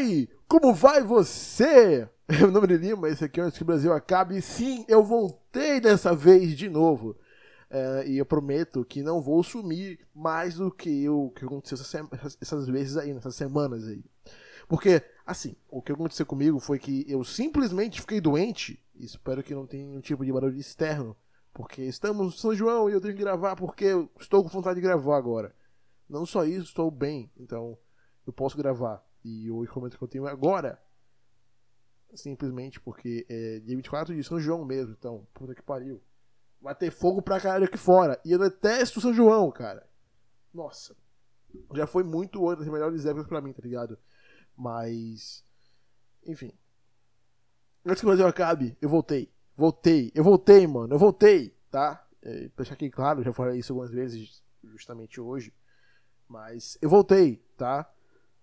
Oi, como vai você? Meu nome é Lima, esse aqui é Antes que o Brasil Acabe. E sim, eu voltei dessa vez de novo. É, e eu prometo que não vou sumir mais do que o que aconteceu essas, essas vezes aí, nessas semanas aí. Porque, assim, o que aconteceu comigo foi que eu simplesmente fiquei doente. Espero que não tenha nenhum tipo de barulho externo. Porque estamos no São João e eu tenho que gravar porque eu estou com vontade de gravar agora. Não só isso, estou bem. Então, eu posso gravar. E o equipamento que eu tenho agora, simplesmente porque é dia 24 de São João mesmo, então, puta que pariu. Vai ter fogo pra caralho aqui fora. E eu detesto São João, cara. Nossa. Já foi muito uma das melhores épocas pra mim, tá ligado? Mas. Enfim. Antes que o Brasil acabe, eu voltei. Voltei. Eu voltei, mano. Eu voltei, tá? É, pra deixar aqui claro, já falei isso algumas vezes, justamente hoje. Mas eu voltei, tá?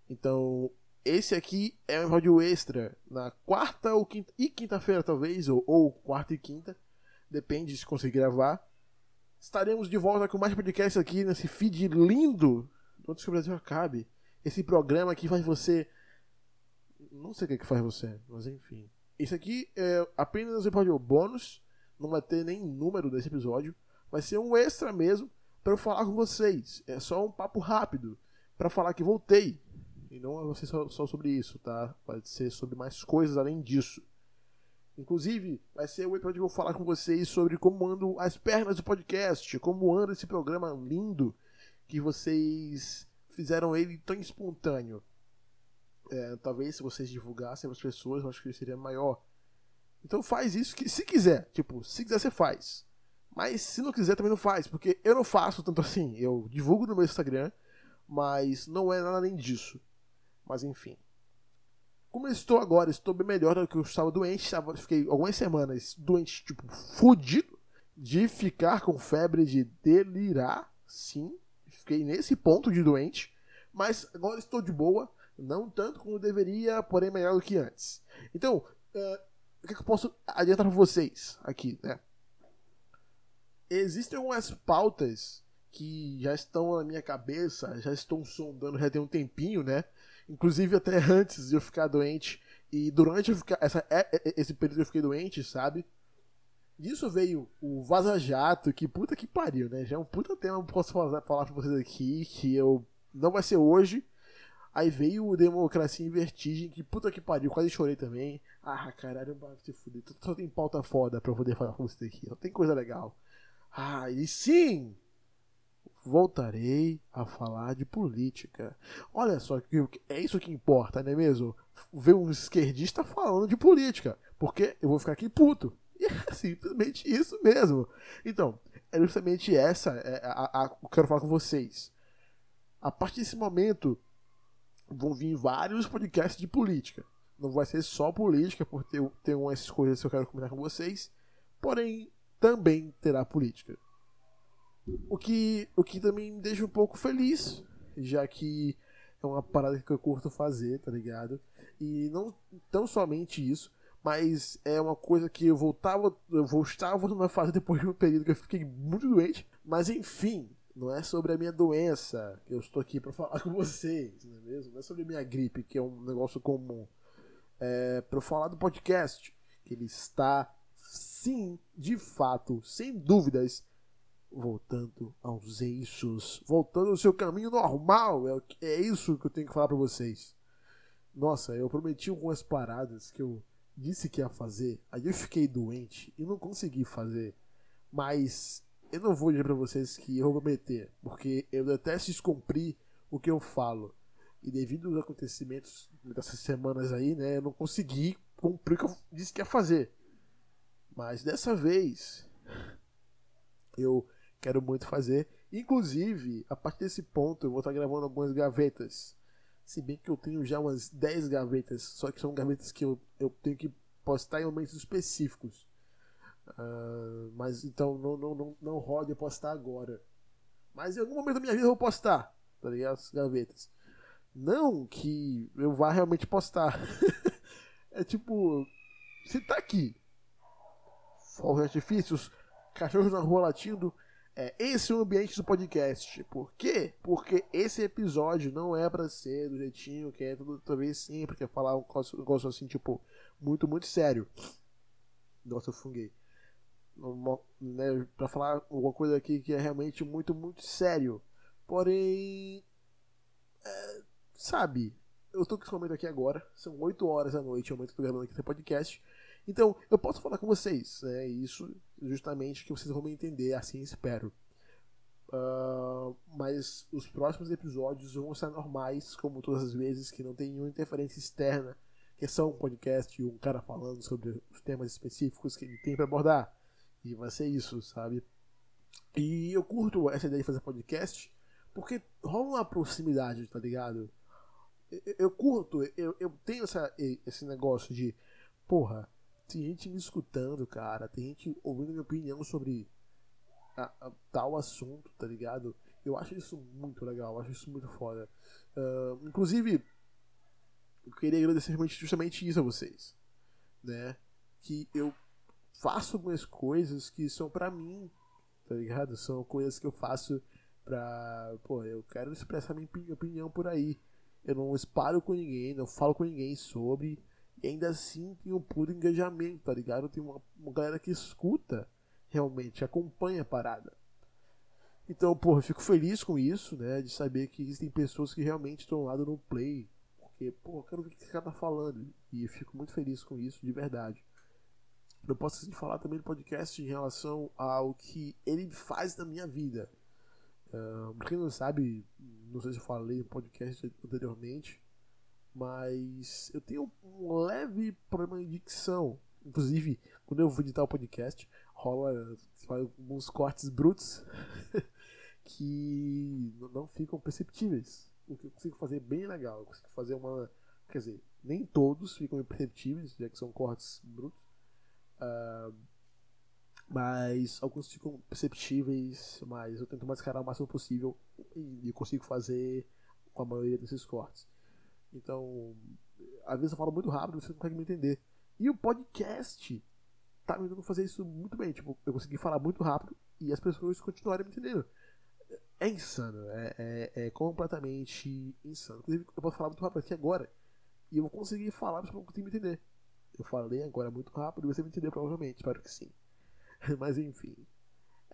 Então, esse aqui é um episódio extra na quarta ou quinta, e quinta-feira, talvez, ou, ou, quarta e quinta, depende se conseguir gravar. Estaremos de volta com mais podcast aqui nesse feed lindo antes que o Brasil acabe. Esse programa que faz você. Não sei o que, é que faz você, mas enfim. Esse aqui é apenas um episódio bônus, não vai ter nem número desse episódio. Vai ser um extra mesmo para eu falar com vocês. É só um papo rápido para falar que voltei e não vai ser só, sobre isso, tá? Vai ser sobre mais coisas além disso. Inclusive, vai ser o episódio que eu vou falar com vocês sobre como andam as pernas do podcast, como anda esse programa lindo que vocês fizeram ele tão espontâneo. É, talvez se vocês divulgassem para as pessoas, eu acho que seria maior. Então faz isso que se quiser, tipo, se quiser você faz. Mas se não quiser também não faz, porque eu não faço tanto assim. Eu divulgo no meu Instagram, mas não é nada além disso. Mas enfim. Como eu estou agora, estou bem melhor do que eu estava doente. Fiquei algumas semanas doente, tipo, fudido. De ficar com febre, de delirar. Sim, fiquei nesse ponto de doente. Mas agora estou de boa. Não tanto como deveria, porém melhor do que antes. Então, uh, o que, eu posso adiantar para vocês aqui, né? Existem algumas pautas que já estão na minha cabeça, já estão sondando já tem um tempinho, né? Inclusive até antes de eu ficar doente. E durante ficar, essa, é, é, esse período eu fiquei doente, sabe? Disso veio o Vaza Jato, que puta que pariu, né? Já é um puta tema eu posso falar, falar pra vocês aqui, que eu. Não vai ser hoje. Aí veio o Democracia em Vertigem, que puta que pariu, quase chorei também. Ah, caralho, eu se fuder. Só tem pauta foda pra eu poder falar com vocês aqui. Não tem coisa legal. Ah, e sim! Voltarei a falar de política. Olha só, é isso que importa, não é mesmo? Ver um esquerdista falando de política, porque eu vou ficar aqui puto. E é simplesmente isso mesmo. Então, é justamente essa é a, a, eu quero falar com vocês. A partir desse momento, vão vir vários podcasts de política. Não vai ser só política, porque eu tenho umas coisas que eu quero comentar com vocês. Porém, também terá política. O que, o que também me deixa um pouco feliz, já que é uma parada que eu curto fazer, tá ligado? E não tão somente isso, mas é uma coisa que eu voltava, eu voltava numa fase depois de um período que eu fiquei muito doente. Mas enfim, não é sobre a minha doença que eu estou aqui para falar com vocês, não é mesmo? Não é sobre a minha gripe, que é um negócio comum. É para falar do podcast, que ele está, sim, de fato, sem dúvidas, voltando aos eixos, voltando ao seu caminho normal. É, é isso que eu tenho que falar para vocês. Nossa, eu prometi algumas paradas que eu disse que ia fazer, aí eu fiquei doente e não consegui fazer. Mas eu não vou dizer para vocês que eu vou prometer, porque eu detesto descumprir o que eu falo. E devido aos acontecimentos dessas semanas aí, né, eu não consegui cumprir o que eu disse que ia fazer. Mas dessa vez eu Quero muito fazer. Inclusive, a partir desse ponto, eu vou estar gravando algumas gavetas. Se bem que eu tenho já umas 10 gavetas, só que são gavetas que eu, eu tenho que postar em momentos específicos. Uh, mas então não, não, não, não roda eu postar agora. Mas em algum momento da minha vida eu vou postar, tá ligado? As gavetas. Não que eu vá realmente postar. é tipo, se tá aqui, fogos artifícios, cachorros na rua latindo, É esse é o ambiente do podcast. Por quê? Porque esse episódio não é para ser do jeitinho que é toda vez sempre, que é falar um negócio assim, tipo, muito, muito sério. Nossa, eu funguei. Né, pra falar alguma coisa aqui que é realmente muito, muito sério. Porém. É, sabe, eu tô com esse momento aqui agora, são 8 horas da noite, é o momento que eu tô gravando aqui esse podcast. Então, eu posso falar com vocês, né? Isso justamente que vocês vão entender, assim espero. Uh, mas os próximos episódios vão ser normais, como todas as vezes, que não tem nenhuma interferência externa, que é só um podcast e um cara falando sobre os temas específicos que ele tem para abordar. E vai ser isso, sabe? E eu curto essa ideia de fazer podcast porque rola uma proximidade, tá ligado? Eu, eu curto, eu, eu tenho essa, esse negócio de, porra, tem gente me escutando, cara. Tem gente ouvindo minha opinião sobre a, a, tal assunto, tá ligado? Eu acho isso muito legal, eu acho isso muito foda. Uh, inclusive, eu queria agradecer justamente isso a vocês, né? Que eu faço algumas coisas que são para mim, tá ligado? São coisas que eu faço pra. Pô, eu quero expressar minha opinião por aí. Eu não espalho com ninguém, não falo com ninguém sobre. E ainda assim tem um puro engajamento, tá ligado? Tem uma, uma galera que escuta realmente, acompanha a parada. Então, porra, eu fico feliz com isso, né? De saber que existem pessoas que realmente estão lá no play. Porque, pô, eu quero ver o que esse cara tá falando. E eu fico muito feliz com isso, de verdade. Eu posso assim, falar também no podcast em relação ao que ele faz na minha vida. Uh, pra quem não sabe, não sei se eu falei no podcast anteriormente, mas eu tenho um leve problema de dicção. Inclusive, quando eu vou editar o podcast, rola alguns cortes brutos que não ficam perceptíveis. O que eu consigo fazer é bem legal. Eu consigo fazer uma. Quer dizer, nem todos ficam imperceptíveis, já que são cortes brutos. Uh, mas alguns ficam perceptíveis, mas eu tento mascarar o máximo possível e consigo fazer com a maioria desses cortes. Então, às vezes eu falo muito rápido e você não consegue me entender. E o podcast tá me dando fazer isso muito bem. Tipo, eu consegui falar muito rápido e as pessoas continuarem me entendendo. É insano, é, é, é completamente insano. Inclusive, eu posso falar muito rápido aqui agora e eu vou conseguir falar, mas consigo me entender. Eu falei agora muito rápido e você me entendeu provavelmente, espero que sim. mas enfim.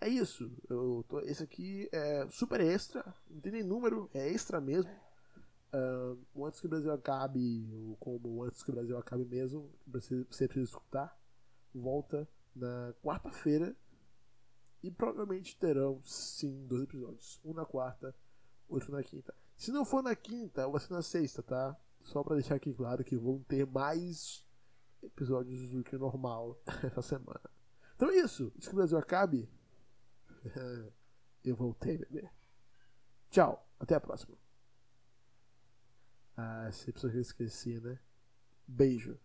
É isso. Eu tô, esse aqui é super extra, não tem nem número, é extra mesmo. O Antes que o Brasil Acabe, ou como Antes que o Brasil Acabe mesmo, você, precisa escutar, volta na quarta-feira. E provavelmente terão, sim, dois episódios. Um na quarta, outro na quinta. Se não for na quinta, vai ser na sexta, tá? Só pra deixar aqui claro que vão ter mais episódios do que normal essa semana. Então é isso. Antes que o Brasil acabe, eu voltei, bebê. Tchau. Até a próxima. Ah, essa pessoa que eu esqueci, né? Beijo.